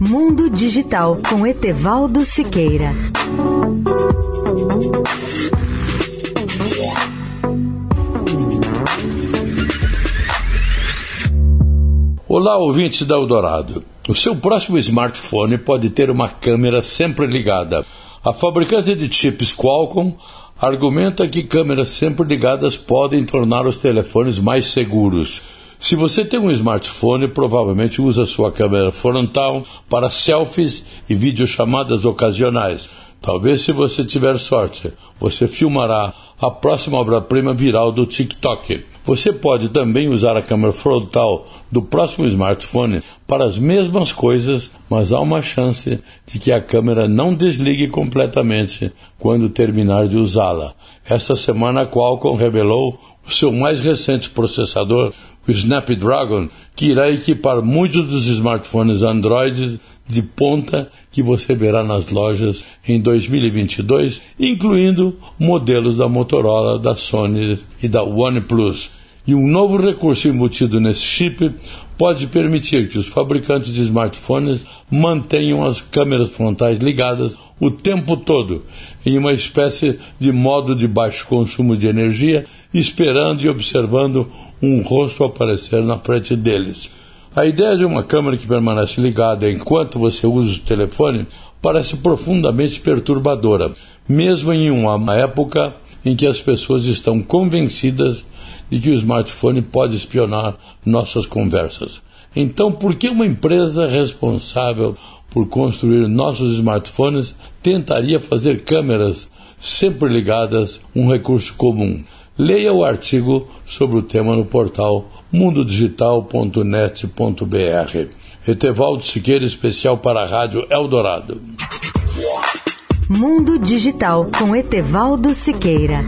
Mundo Digital com Etevaldo Siqueira. Olá, ouvintes da Eldorado. O seu próximo smartphone pode ter uma câmera sempre ligada. A fabricante de chips Qualcomm argumenta que câmeras sempre ligadas podem tornar os telefones mais seguros. Se você tem um smartphone, provavelmente usa sua câmera frontal para selfies e videochamadas ocasionais. Talvez, se você tiver sorte, você filmará a próxima obra-prima viral do TikTok. Você pode também usar a câmera frontal do próximo smartphone para as mesmas coisas, mas há uma chance de que a câmera não desligue completamente quando terminar de usá-la. Esta semana a Qualcomm revelou o seu mais recente processador, o Snapdragon, que irá equipar muitos dos smartphones Android de ponta que você verá nas lojas em 2022, incluindo modelos da Motorola, da Sony e da OnePlus. E um novo recurso embutido nesse chip pode permitir que os fabricantes de smartphones mantenham as câmeras frontais ligadas o tempo todo, em uma espécie de modo de baixo consumo de energia, esperando e observando um rosto aparecer na frente deles. A ideia de uma câmera que permanece ligada enquanto você usa o telefone parece profundamente perturbadora, mesmo em uma época em que as pessoas estão convencidas de que o smartphone pode espionar nossas conversas. Então, por que uma empresa responsável por construir nossos smartphones tentaria fazer câmeras sempre ligadas um recurso comum? Leia o artigo sobre o tema no portal mundodigital.net.br. Etevaldo Siqueira, especial para a Rádio Eldorado. Mundo Digital com Etevaldo Siqueira.